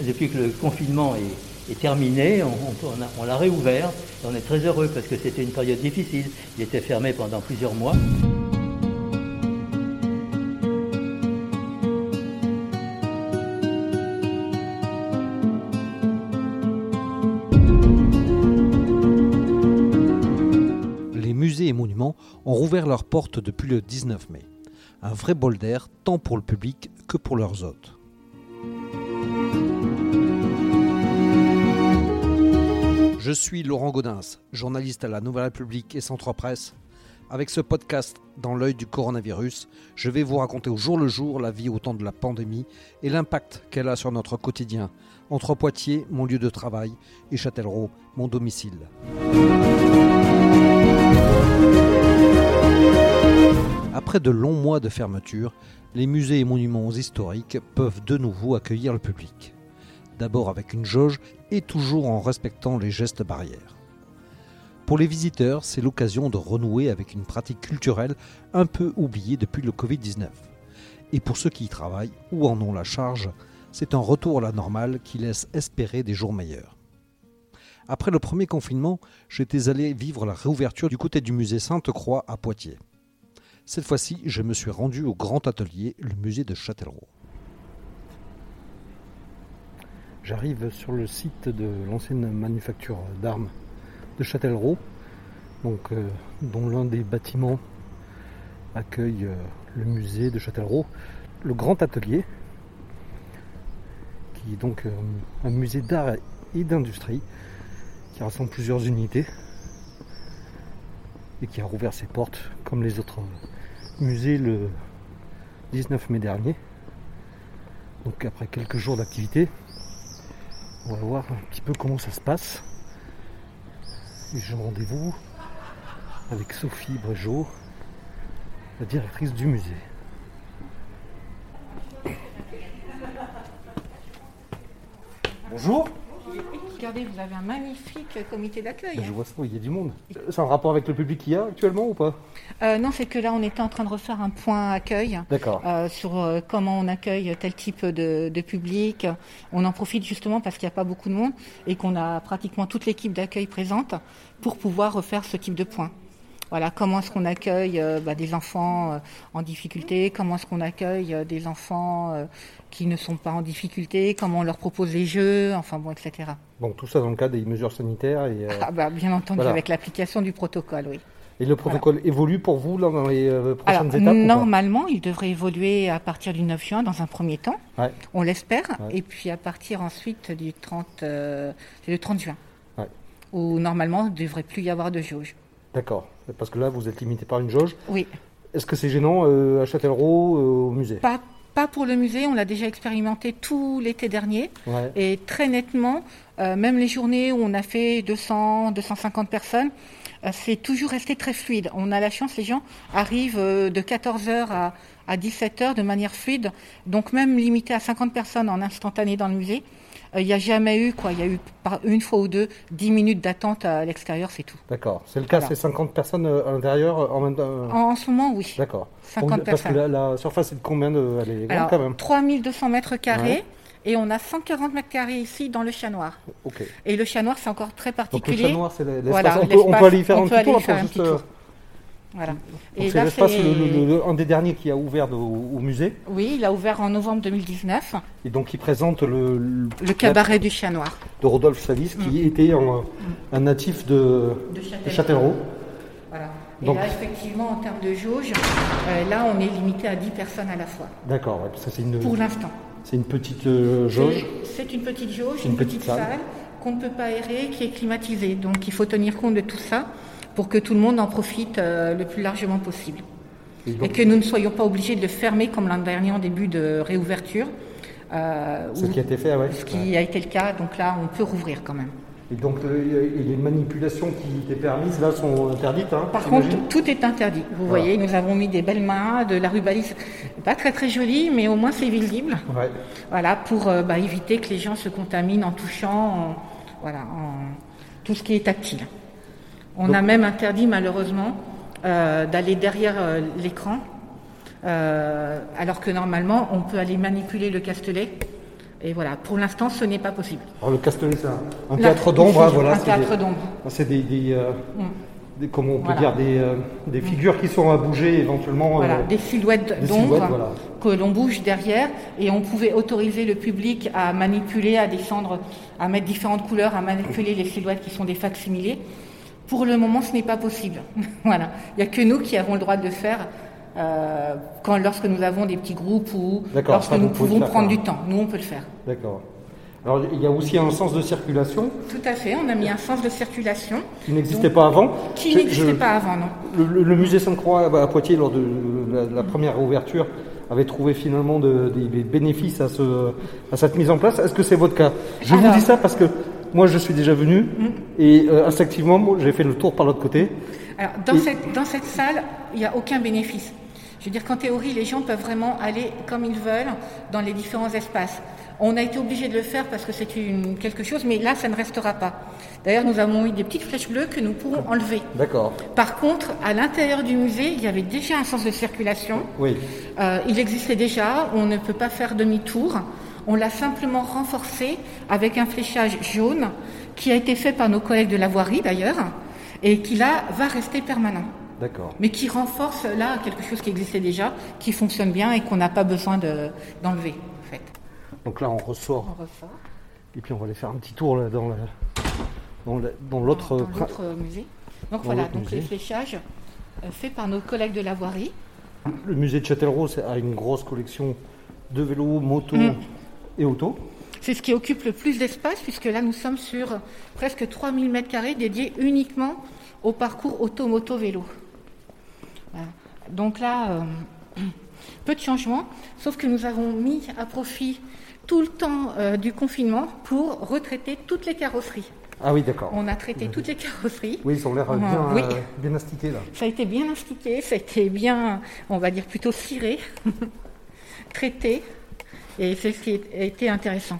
depuis que le confinement est, terminé, on, l'a réouvert. on est très heureux parce que c'était une période difficile. Il était fermé pendant plusieurs mois. Les musées et monuments ont rouvert leurs portes depuis le 19 mai. Un vrai bol d'air tant pour le public que pour leurs hôtes. Je suis Laurent Gaudens, journaliste à la Nouvelle République et Centre Presse. Avec ce podcast dans l'œil du coronavirus, je vais vous raconter au jour le jour la vie au temps de la pandémie et l'impact qu'elle a sur notre quotidien, entre Poitiers, mon lieu de travail, et Châtellerault, mon domicile. Après de longs mois de fermeture, les musées et monuments historiques peuvent de nouveau accueillir le public d'abord avec une jauge et toujours en respectant les gestes barrières. Pour les visiteurs, c'est l'occasion de renouer avec une pratique culturelle un peu oubliée depuis le Covid-19. Et pour ceux qui y travaillent ou en ont la charge, c'est un retour à la normale qui laisse espérer des jours meilleurs. Après le premier confinement, j'étais allé vivre la réouverture du côté du musée Sainte-Croix à Poitiers. Cette fois-ci, je me suis rendu au grand atelier, le musée de Châtellerault. J'arrive sur le site de l'ancienne manufacture d'armes de Châtellerault, euh, dont l'un des bâtiments accueille euh, le musée de Châtellerault, le Grand Atelier, qui est donc euh, un musée d'art et d'industrie qui rassemble plusieurs unités et qui a rouvert ses portes comme les autres musées le 19 mai dernier. Donc après quelques jours d'activité, on va voir un petit peu comment ça se passe. Et j'ai rendez-vous avec Sophie Bregeot, la directrice du musée. Bonjour Regardez, vous avez un magnifique comité d'accueil. Je vois ça, il y a du monde. C'est un rapport avec le public qu'il y a actuellement ou pas? Euh, Non, c'est que là, on était en train de refaire un point accueil euh, sur euh, comment on accueille tel type de, de, public. On en profite justement parce qu'il n'y a pas beaucoup de monde et qu'on a pratiquement toute l'équipe d'accueil présente pour pouvoir refaire ce type de point. Voilà, comment est-ce qu'on accueille euh, bah, des enfants euh, en difficulté, comment est-ce qu'on accueille euh, des enfants qui ne sont pas en difficulté, comment on leur propose des jeux, enfin bon, etc. Bon, tout ça dans le cadre des mesures sanitaires et. Ah bah, bien entendu, avec l'application du protocole, oui. Et le protocole évolue pour vous dans les prochaines étapes Normalement, il devrait évoluer à partir du 9 juin dans un premier temps. On l'espère. Et puis à partir ensuite du 30, le 30 juin. Où normalement, il ne devrait plus y avoir de jauge. D'accord. Parce que là, vous êtes limité par une jauge. Oui. Est-ce que c'est gênant euh, à Châtellerault, euh, au musée? Pas, pas pour le musée, on l'a déjà expérimenté tout l'été dernier. Et très nettement, euh, même les journées où on a fait 200, 250 personnes, c'est toujours resté très fluide. On a la chance, les gens arrivent de 14h à, à 17h de manière fluide. Donc même limité à 50 personnes en instantané dans le musée, euh, il n'y a jamais eu, quoi. Il y a eu par une fois ou deux 10 minutes d'attente à l'extérieur, c'est tout. D'accord. C'est le cas, c'est 50 personnes euh, à l'intérieur euh, en même temps en, ce moment, oui. D'accord. 50 Parce que la, surface est de combien de. Elle est grande quand même 3200 mètres carrés. Et on a 140 mètres carrés ici dans le chat noir. Ok. Et le chat noir, c'est encore très particulier. Donc le chat noir, c'est l'espace. Voilà, on, on, peut aller y faire un petit tour. Voilà. C'est l'espace, un des derniers qui a ouvert au, musée. Oui, il a ouvert en novembre 2019. Et donc il présente le, le, cabaret du chat noir. De Rodolphe Salis, qui mm. était un, natif de, de Châtellerault. Voilà. Et là, effectivement, en termes de jauge, euh, là, on est limité à 10 personnes à la fois. D'accord, c'est une. Pour l'instant. C'est une petite euh, jauge. C'est une petite jauge, une, petite, salle, salle qu'on ne peut pas aérer, qui est climatisée. Donc il faut tenir compte de tout ça pour que tout le monde en profite euh, le plus largement possible. Et, que nous ne soyons pas obligés de le fermer comme l'an dernier en début de réouverture. Euh, ce qui a été fait, oui. Ce qui a été le cas, donc là, on peut rouvrir quand même. Et donc, euh, les manipulations qui étaient permises, là, sont interdites hein, Par contre, tout est interdit. Vous voyez, nous avons mis des belles mains, de la rubalise, pas très très jolie, mais au moins c'est visible. Voilà, pour bah, éviter que les gens se contaminent en touchant, voilà, en, tout ce qui est tactile. On a même interdit malheureusement euh, d'aller derrière euh, l'écran, euh, alors que normalement on peut aller manipuler le castelet Et voilà, pour l'instant, ce n'est pas possible. Alors le Castellet, c'est un, théâtre d'ombre. Hein, voilà, un théâtre d'ombre. C'est des, des, mm. comment on peut dire, des, des, mm. figures qui sont à bouger éventuellement. Voilà, des silhouettes d'ombre que l'on bouge derrière. Et on pouvait autoriser le public à manipuler, à descendre, à mettre différentes couleurs, à manipuler les silhouettes qui sont des facsimilés. Pour le moment, ce n'est pas possible. voilà, il n'y a que nous qui avons le droit de le faire. Euh, quand, lorsque nous avons des petits groupes ou lorsque nous pouvons prendre du temps. Nous, on peut le faire. D'accord. Alors, il y a aussi un sens de circulation. Tout à fait, on a mis un sens de circulation. Qui n'existait pas avant. Qui n'existait pas avant, non. Le, musée Sainte-Croix à Poitiers, lors de la, première ouverture, avait trouvé finalement des bénéfices à, ce, à cette mise en place. Est-ce que c'est votre cas? Je vous dis ça parce que moi, je suis déjà venu mm. et euh, instinctivement, j'ai fait le tour par l'autre côté. Alors, dans, cette, dans cette salle, il n'y a aucun bénéfice. Je veux dire qu'en théorie, les gens peuvent vraiment aller comme ils veulent dans les différents espaces. On a été obligé de le faire parce que c'est quelque chose, mais là, ça ne restera pas. D'ailleurs, nous avons eu des petites flèches bleues que nous pourrons enlever. D'accord. Par contre, à l'intérieur du musée, il y avait déjà un sens de circulation. Oui. Euh, il existait déjà. On ne peut pas faire demi-tour. On l'a simplement renforcé avec un fléchage jaune qui a été fait par nos collègues de la voirie d'ailleurs et qui là va rester permanent. D'accord. Mais qui renforce là quelque chose qui existait déjà, qui fonctionne bien et qu'on n'a pas besoin d'enlever en fait. Donc là on ressort. On ressort. Et puis on va aller faire un petit tour là, dans dans l'autre musée. Donc voilà, donc les fléchages euh, faits par nos collègues de la voirie. Le musée de Châtellerault a une grosse collection de vélos, motos mm. Et. C'est ce qui occupe le plus d'espace, puisque là, nous sommes sur presque 3000 m2 dédiés uniquement au parcours auto-moto-vélo. Donc là, euh, peu de changements, sauf que nous avons mis à profit tout le temps euh, du confinement pour retraiter toutes les carrosseries. Ah oui, d'accord. On a traité toutes les carrosseries. Oui, ils ont l'air bien, oui. bien astiqués là. Ça a été bien astiqué, ça a été bien, on va dire plutôt ciré, traité, et c'est ce qui a été intéressant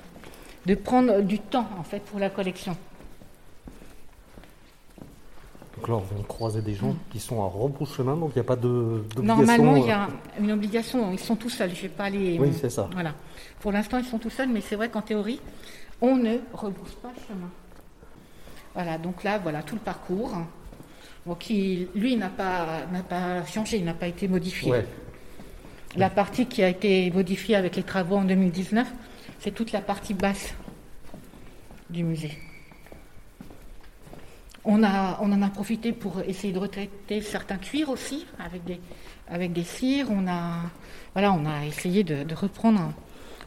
de prendre du temps en fait pour la collection. Donc là, on vient croiser des gens qui sont à rebrousse-chemin, donc il n'y a pas d'obligation. Normalement, il y a euh, une obligation. Ils sont tout seuls. Je vais pas les. Oui, c'est ça. Voilà. Pour l'instant, ils sont tout seuls, mais c'est vrai qu'en théorie, on ne rebrousse pas le chemin. Voilà. Donc là, voilà tout le parcours. qui, lui, n'a pas, n'a pas changé, il n'a pas été modifié. La partie qui a été modifiée avec les travaux en 2019, c'est toute la partie basse du musée. On, a, on en a profité pour essayer de retraiter certains cuirs aussi, avec des, avec des cires. On a, voilà, on a essayé de, reprendre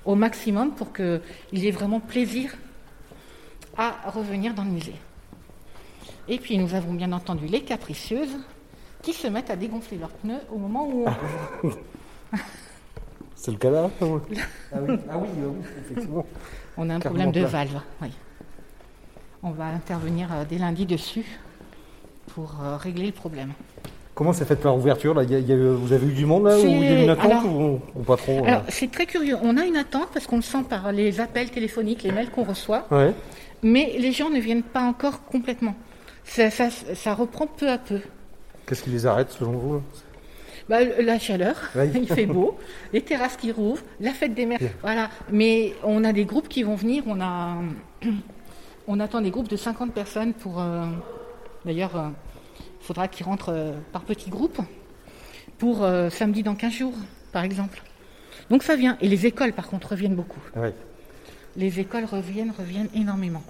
au maximum pour qu'il y ait vraiment plaisir à revenir dans le musée. Et puis nous avons bien entendu les capricieuses qui se mettent à dégonfler leurs pneus au moment où on C'est le cas là ah oui. ah oui, effectivement. On a un problème de valve, oui. On va intervenir euh, dès lundi dessus pour euh, régler le problème. Comment s'est faite par ouverture là? Vous avez eu du monde là ou il y a une attente ou, pas trop Alors c'est très curieux. On a une attente parce qu'on le sent par les appels téléphoniques, les mails qu'on reçoit. Mais les gens ne viennent pas encore complètement. Ça, ça reprend peu à peu. Qu'est-ce qui les arrête selon vous bah, La chaleur, il fait beau, les terrasses qui rouvrent, la fête des mers. Voilà. Mais on a des groupes qui vont venir. On, a, on attend des groupes de 50 personnes pour. Euh, d'ailleurs, il euh, faudra qu'ils rentrent euh, par petits groupes pour samedi dans 15 jours, par exemple. Donc ça vient. Et les écoles, par contre, reviennent beaucoup. Les écoles reviennent, reviennent énormément.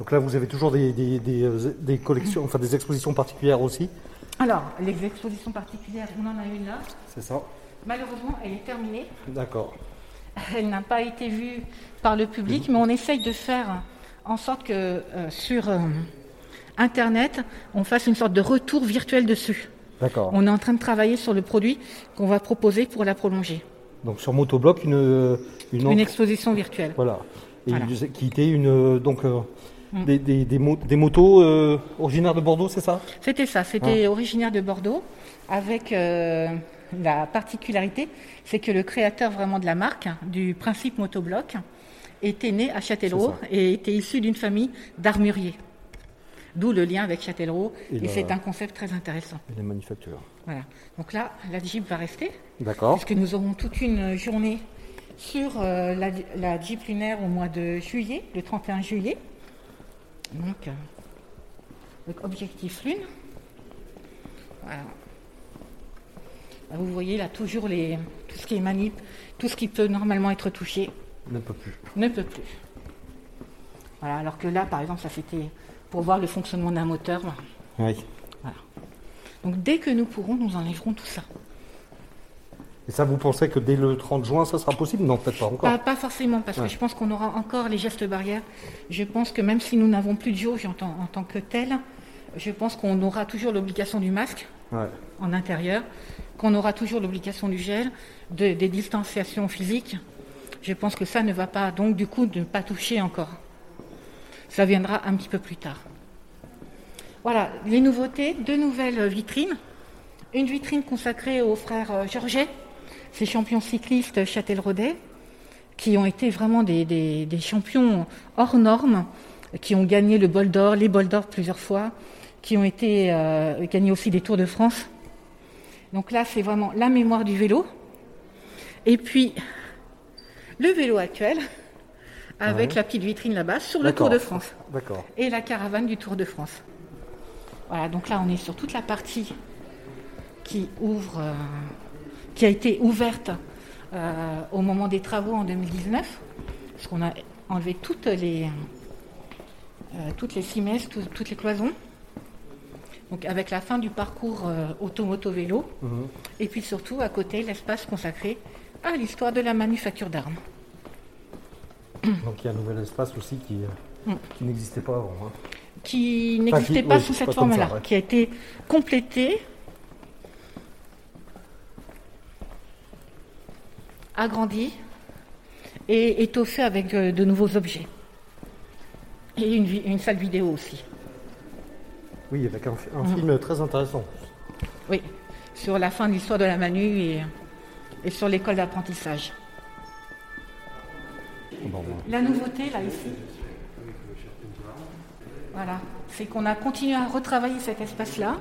Donc là, vous avez toujours des, des, des collections, enfin des expositions particulières aussi alors, l'exposition particulière, on en a une là. C'est ça. Malheureusement, elle est terminée. D'accord. Elle n'a pas été vue par le public, mais on essaye de faire en sorte que euh, sur euh, Internet, on fasse une sorte de retour virtuel dessus. D'accord. On est en train de travailler sur le produit qu'on va proposer pour la prolonger. Donc sur Motobloc, une, une, une exposition virtuelle. Voilà. Et qui était une donc euh, Mm. Des, motos euh, originaires de Bordeaux, c'est ça? C'était ça, c'était ah. originaire de Bordeaux, avec euh, la particularité, c'est que le créateur vraiment de la marque, du principe motobloc, était né à Châtellerault et était issu d'une famille d'armuriers. D'où le lien avec Châtellerault, et, c'est un concept très intéressant. Et les manufactures. Voilà. Donc là, la Jeep va rester. D'accord. Parce que nous aurons toute une journée sur euh, la, Jeep lunaire au mois de juillet, le 31 juillet. Donc, euh, objectif lune. Voilà. vous voyez là toujours les, tout ce qui est manip, tout ce qui peut normalement être touché. Ne peut plus. Ne peut plus. Voilà, alors que là, par exemple, ça c'était pour voir le fonctionnement d'un moteur. Oui. Voilà. Donc dès que nous pourrons, nous enlèverons tout ça. Et ça, vous pensez que dès le 30 juin, ça sera possible? Non, peut-être pas encore. Pas, forcément, parce que je pense qu'on aura encore les gestes barrières. Je pense que même si nous n'avons plus de jauge en, en, tant que tel, je pense qu'on aura toujours l'obligation du masque en intérieur, qu'on aura toujours l'obligation du gel, des distanciations physiques. Je pense que ça ne va pas, donc du coup, ne pas toucher encore. Ça viendra un petit peu plus tard. Voilà, les nouveautés, deux nouvelles vitrines. Une vitrine consacrée aux frères euh, Georget, ces champions cyclistes Châtel-Rodet, qui ont été vraiment des, champions hors normes, qui ont gagné le bol d'or, les bols d'or plusieurs fois, qui ont été euh, gagnés aussi des Tours de France. Donc là, c'est vraiment la mémoire du vélo. Et puis, le vélo actuel, avec la petite vitrine là-bas, sur le Tour de France. D'accord. Et la caravane du Tour de France. Voilà, donc là, on est sur toute la partie qui ouvre, euh, qui a été ouverte euh, au moment des travaux en 2019, parce qu'on a enlevé toutes les, euh, toutes les toutes les cloisons. Donc avec la fin du parcours auto-moto-vélo, mhm. et puis surtout à côté l'espace consacré à l'histoire de la manufacture d'armes. Donc il y a un nouvel espace aussi qui, mm. n'existait pas avant. Hein. Qui n'existait pas sous cette forme-là, qui a été complété, agrandi et étoffé avec de, nouveaux objets. Et une, salle vidéo aussi. Oui, avec un, mm. film très intéressant. Oui, sur la fin de l'histoire de la Manu et, et sur l'école d'apprentissage. La nouveauté, là, ici, voilà, c'est qu'on a continué à retravailler cet espace-là.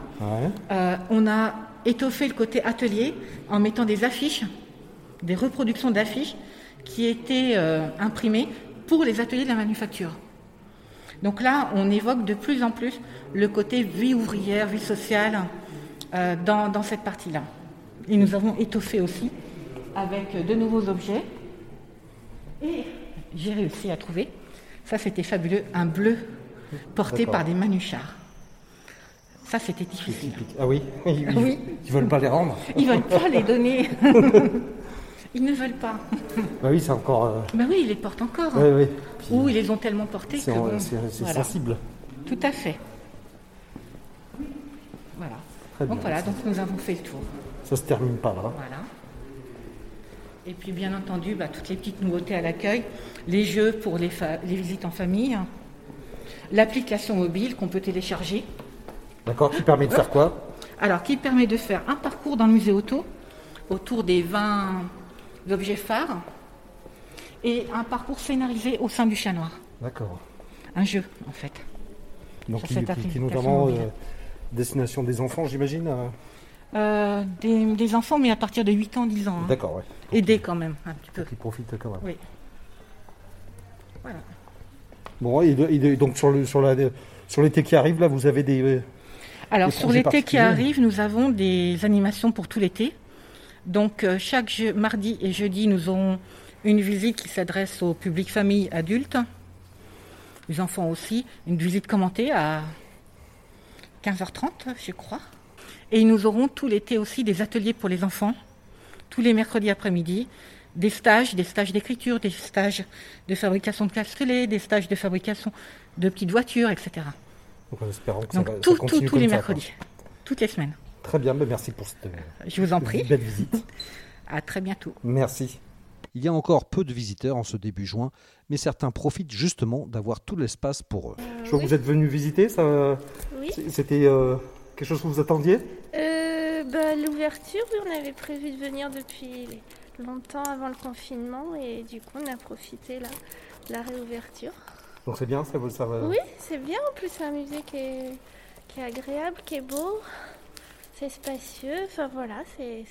Euh, on a étoffé le côté atelier en mettant des affiches, des reproductions d'affiches qui étaient euh, imprimées pour les ateliers de la manufacture. Donc là, on évoque de plus en plus le côté vie ouvrière, vie sociale euh, dans, dans cette partie-là. Et nous avons étoffé aussi avec de nouveaux objets. Et j'ai réussi à trouver. Ça, c'était fabuleux. Un bleu porté par des manuchards. Ça, c'était difficile. Ah oui Ils ne veulent pas les rendre Ils ne veulent pas les donner. ils ne veulent pas. Bah oui, c'est encore. Euh, bah oui, ils les portent encore. Oui, oui. Ou ils les ont tellement portés que. C'est sensible. Tout à fait. Voilà. donc voilà, donc nous avons fait le tour. Ça se termine pas là. Voilà. Et puis bien entendu, bah, toutes les petites nouveautés à l'accueil, les jeux pour les, visites en famille, l'application mobile qu'on peut télécharger. D'accord, qui permet de faire quoi? Alors, qui permet de faire un parcours dans le musée auto autour des 20 objets phares et un parcours scénarisé au sein du chat noir. D'accord. Un jeu, en fait. Donc, qui, qui, notamment euh, destination des enfants, j'imagine euh euh, des, enfants, mais à partir de 8 ans, 10 ans. Hein. D'accord, oui. Aider quand même, un petit peu. Qui profitent quand même. Oui. Voilà. Bon, et, donc sur, le, sur, la, sur l'été qui arrive, là, vous avez des. Alors, sur l'été qui arrive, nous avons des animations pour tout l'été. Donc, euh, chaque mardi et jeudi, nous aurons une visite qui s'adresse au public famille adulte, les enfants aussi, une visite commentée à 15h30, je crois. Et nous aurons tout l'été aussi des ateliers pour les enfants, tous les mercredis après-midi, des stages, des stages d'écriture, des stages de fabrication de castellets, des stages de fabrication de petites voitures, etc. Donc, en espérant que Donc ça, tout, tous les mercredis, toutes les semaines. Très bien, ben, merci pour cette Je vous en prie. belle visite. à très bientôt. Merci. Il y a encore peu de visiteurs en ce début juin, mais certains profitent justement d'avoir tout l'espace pour eux. Je vois que vous êtes venu visiter, ça. Oui. C'était euh, quelque chose que vous attendiez? Euh, bah, L'ouverture, on avait prévu de venir depuis longtemps avant le confinement et du coup on a profité là, de la réouverture. Donc c'est bien, ça, ça va Oui, c'est bien. En plus, c'est un musée qui est, qui est agréable, qui est beau, c'est spacieux. Enfin voilà, c'est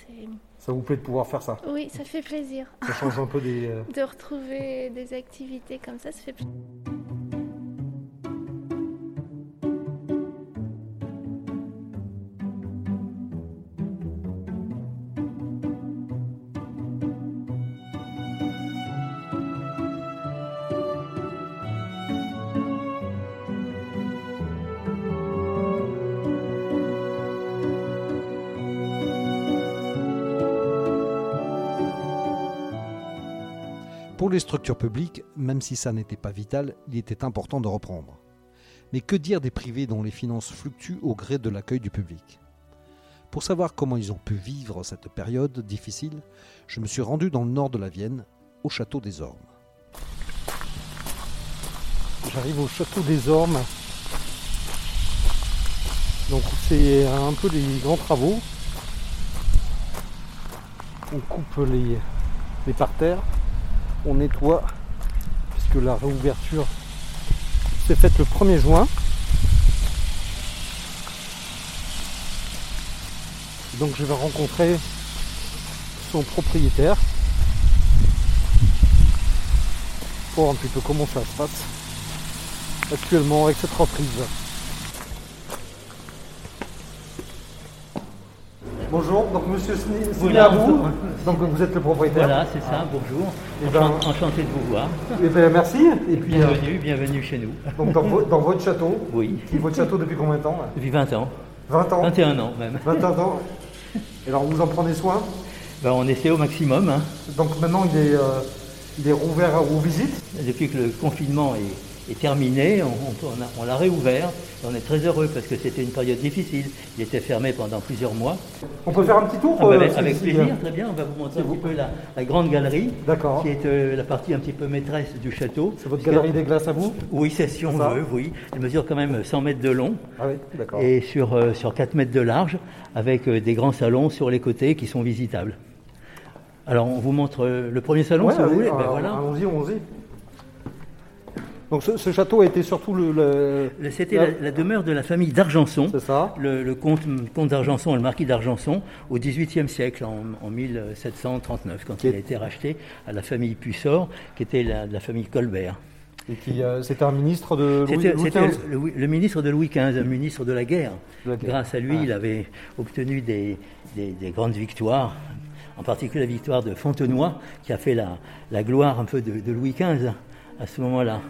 Ça vous plaît de pouvoir faire ça Oui, ça fait plaisir. Ça change un peu des... de retrouver des activités comme ça, ça fait plaisir. Pour les structures publiques, même si ça n'était pas vital, il était important de reprendre. Mais que dire des privés dont les finances fluctuent au gré de l'accueil du public? Pour savoir comment ils ont pu vivre cette période difficile, je me suis rendu dans le nord de la Vienne, au château des Ormes. J'arrive au château des Ormes. Donc c'est un peu des grands travaux. On coupe les, les parterres on nettoie puisque la réouverture s'est faite le 1er juin. Donc je vais rencontrer son propriétaire pour voir un petit peu comment ça se passe actuellement avec cette reprise. Bonjour, donc monsieur voilà, donc vous êtes le propriétaire. Voilà, c'est ça, bonjour. Et eh ben, Enchanté de vous voir. Et eh ben, merci. Et puis, bienvenue, euh, bienvenue chez nous. Donc dans, votre château Oui. Et votre château depuis combien de temps Depuis 20 ans. 20 ans 21 ans même. 21 ans. Et alors vous en prenez soin ben, On essaie au maximum. Hein. Donc maintenant il est, euh, il est rouvert aux visites Depuis que le confinement est est terminé, on, l'a réouvert. On est très heureux parce que c'était une période difficile. Il était fermé pendant plusieurs mois. On peut faire un petit tour ah, bah, euh, Avec, plaisir, très bien. On va vous montrer un petit peu la, grande galerie, qui est euh, la partie un petit peu maîtresse du château. C'est votre galerie des glaces à vous? Oui, c'est si on veut, oui. Elle mesure quand même 100 mètres de long ah et sur, euh, sur 4 mètres de large, avec des grands salons sur les côtés qui sont visitables. Alors, on vous montre le premier salon, si vous voulez. Ben, voilà. Allons-y, allons-y. Donc ce, château a été surtout le... C'était la, demeure de la famille d'Argenson. C'est ça. Le, comte, d'Argenson et le marquis d'Argenson au XVIIIe siècle, en, 1739, quand il a été racheté à la famille Pussort, qui était la, famille Colbert. Et qui, euh, c'était un ministre de Louis, C'était le, ministre de Louis XV, un ministre de la guerre. Grâce à lui, ah. il avait obtenu des, grandes victoires, en particulier la victoire de Fontenoy, qui a fait la, gloire un peu de, de Louis XV à ce moment-là.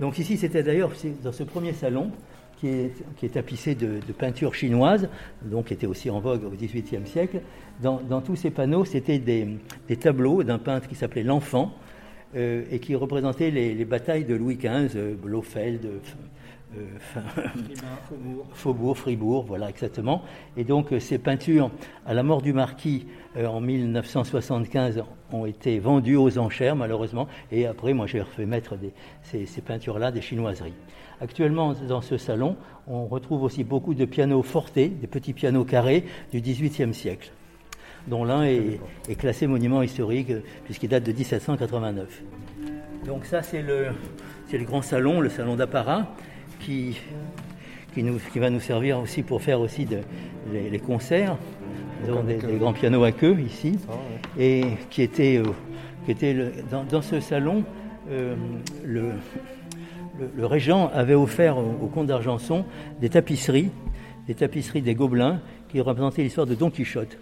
Donc ici, c'était d'ailleurs dans ce premier salon qui est, qui est tapissé de, peintures chinoises, donc qui était aussi en vogue au XVIIIe siècle. Dans, tous ces panneaux, c'était des, tableaux d'un peintre qui s'appelait L'Enfant euh, et qui représentait les, batailles de Louis XV, euh, Blofeld, euh, Faubourg, Fribourg, voilà exactement. Et donc ces peintures, à la mort du marquis en 1975, ont été vendues aux enchères malheureusement. Et après, moi j'ai refait mettre ces, peintures-là des chinoiseries. Actuellement, dans ce salon, on retrouve aussi beaucoup de pianos fortés, des petits pianos carrés du XVIIIe siècle dont l'un est, classé monument historique puisqu'il date de 1789. Donc ça c'est le, le grand salon, le salon d'apparat qui, qui, nous, qui, va nous servir aussi pour faire aussi de, les, concerts. Nous des, grands pianos à queue ici. Ah, Et qui était, euh, qui le, dans, ce salon, euh, le, le, régent avait offert au, comte d'Argenson des tapisseries, des tapisseries des Gobelins qui représentaient l'histoire de Don Quichotte.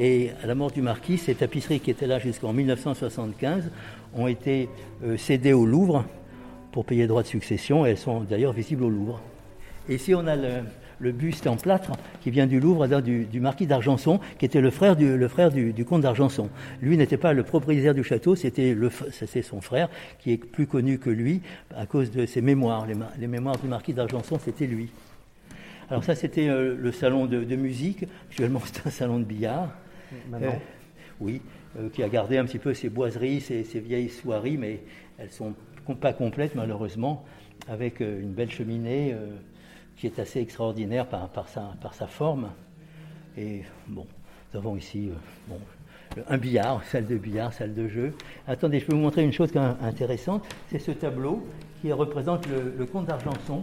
Et à la mort du marquis, ces tapisseries qui étaient là jusqu'en 1975 ont été euh, cédées au Louvre pour payer droit de succession. Et elles sont d'ailleurs visibles au Louvre. Et ici, on a le, buste en plâtre qui vient du Louvre, du, du marquis d'Argenson, qui était le frère du, le frère du, comte d'Argenson. Lui n'était pas le propriétaire du château, c'était son frère, qui est plus connu que lui à cause de ses mémoires. Les, mémoires du marquis d'Argenson, c'était lui. Alors ça, c'était euh, le salon de, musique. Actuellement, c'est un salon de billard. Euh, oui, euh, qui a gardé un petit peu ses boiseries, ses, ses vieilles soieries, mais elles sont pas complète malheureusement, avec une belle cheminée qui est assez extraordinaire par, par, sa, par sa forme. Et bon, nous avons ici euh, bon, un billard, salle de billard, salle de jeu. Attendez, je peux vous montrer une chose intéressante. C'est ce tableau qui représente le, comte d'Argenson.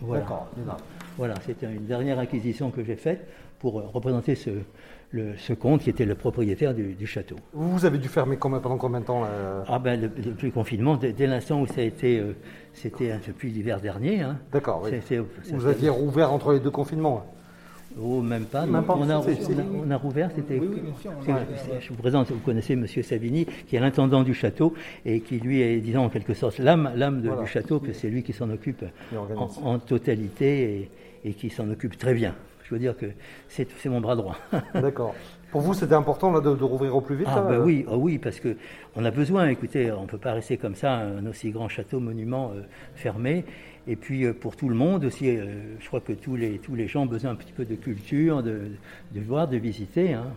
Voilà. Voilà, c'était une dernière acquisition que j'ai faite pour représenter ce, ce comte qui était le propriétaire du, château. Vous avez dû fermer pendant combien de temps Ah ben depuis le confinement, dès, l'instant où ça a été, euh, c'était depuis l'hiver dernier. Hein. D'accord. Oui. Vous aviez rouvert entre les deux confinements Oh, même pas. on, a, on, a, rouvert, c'était. Oui, Je vous présente, vous connaissez M. Savini, qui est l'intendant du château et qui, lui, est, disons, en quelque sorte, l'âme du château, que c'est lui qui s'en occupe en, totalité et, et qui s'en occupe très bien. Je veux dire que c'est mon bras droit. D'accord. Pour vous, c'était important là, de, rouvrir au plus vite ah, bah oui, ah oui, parce qu'on a besoin. Écoutez, on ne peut pas rester comme ça, un aussi grand château, monument euh, fermé. Et puis euh, pour tout le monde aussi, euh, je crois que tous les, tous les gens ont besoin un petit peu de culture, de, de voir, de visiter. Hein.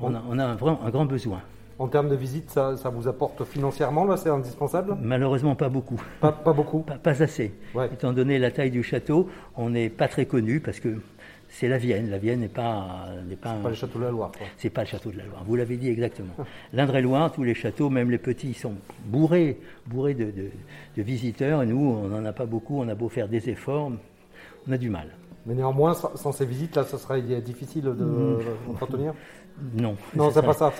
On, a, on a un, un, grand besoin. En termes de visite, ça, ça vous apporte financièrement, là, c'est indispensable? Malheureusement, pas beaucoup. Pas, pas beaucoup? Pas, assez. Étant donné la taille du château, on n'est pas très connu parce que c'est la Vienne. La Vienne n'est pas. N'est pas, pas le château de la Loire. C'est pas le château de la Loire. Vous l'avez dit exactement. L'Indre-et-Loire, tous les châteaux, même les petits, sont bourrés, bourrés de, visiteurs. Et nous, on n'en a pas beaucoup. On a beau faire des efforts, on a du mal. Mais néanmoins, sans, ces visites, là, ce serait difficile de mmh. Non. Non, c'est pas ça.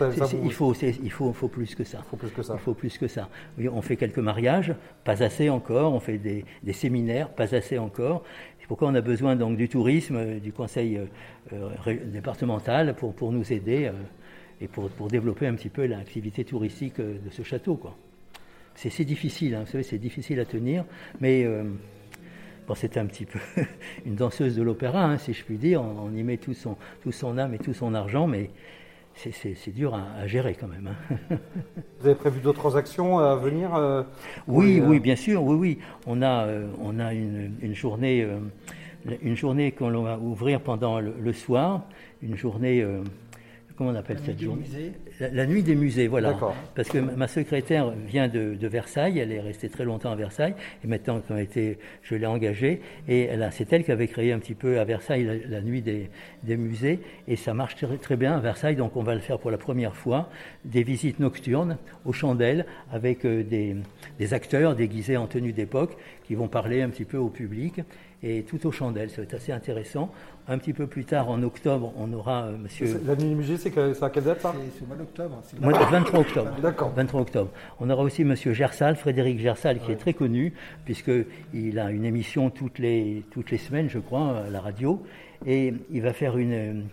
il, faut, il faut, faut, plus que ça. Il faut plus que ça. Il faut plus que ça. on fait quelques mariages, pas assez encore. On fait des, des séminaires, pas assez encore. C'est pourquoi on a besoin donc du tourisme, euh, du conseil euh, euh, départemental pour, pour nous aider et pour, pour, développer un petit peu l'activité touristique de ce château. Quoi. C'est, difficile, hein, vous savez, c'est difficile à tenir, mais bon, c'est un petit peu une danseuse de l'opéra, hein, si je puis dire. On, on, y met tout son, tout son âme et tout son argent, mais c'est dur à, gérer quand même. Hein. Vous avez prévu d'autres actions à venir euh, Oui, oui, bien sûr, oui, oui. On a, euh, on a une, journée, euh, une journée qu'on va ouvrir pendant le, soir, une journée comment on appelle cette journée la, nuit des musées, voilà. Parce que ma secrétaire vient de, Versailles, elle est restée très longtemps à Versailles, et maintenant quand été, je l'ai engagée, et c'est elle qui avait créé un petit peu à Versailles la, nuit des, musées, et ça marche très, très, bien à Versailles, donc on va le faire pour la première fois, des visites nocturnes aux chandelles avec euh, des, des acteurs déguisés en tenue d'époque qui vont parler un petit peu au public et tout aux chandelles. Ça va être assez intéressant. Un petit peu plus tard, en octobre, on aura euh, monsieur. La nuit du musée, c'est à quelle date ça C'est au mois d'octobre. Le 23 octobre. D'accord. 23 octobre. On aura aussi monsieur Gersal, Frédéric Gersal, qui est très connu, puisqu'il a une émission toutes les, toutes les semaines, je crois, à la radio. Et il va faire une,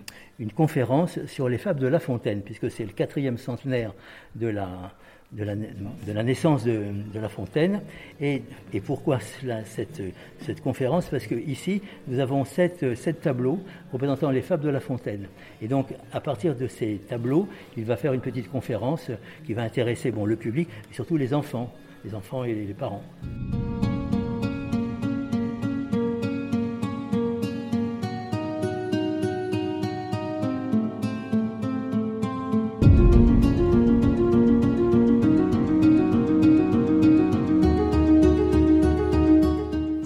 une conférence sur les fables de La Fontaine, puisque c'est le quatrième centenaire de la, de la, naissance de, La Fontaine. Et, pourquoi cette, cette, conférence? Parce qu'ici, nous avons sept, sept, tableaux représentant les fables de La Fontaine. Et donc, à partir de ces tableaux, il va faire une petite conférence qui va intéresser bon, le public, et surtout les enfants, les enfants et les parents.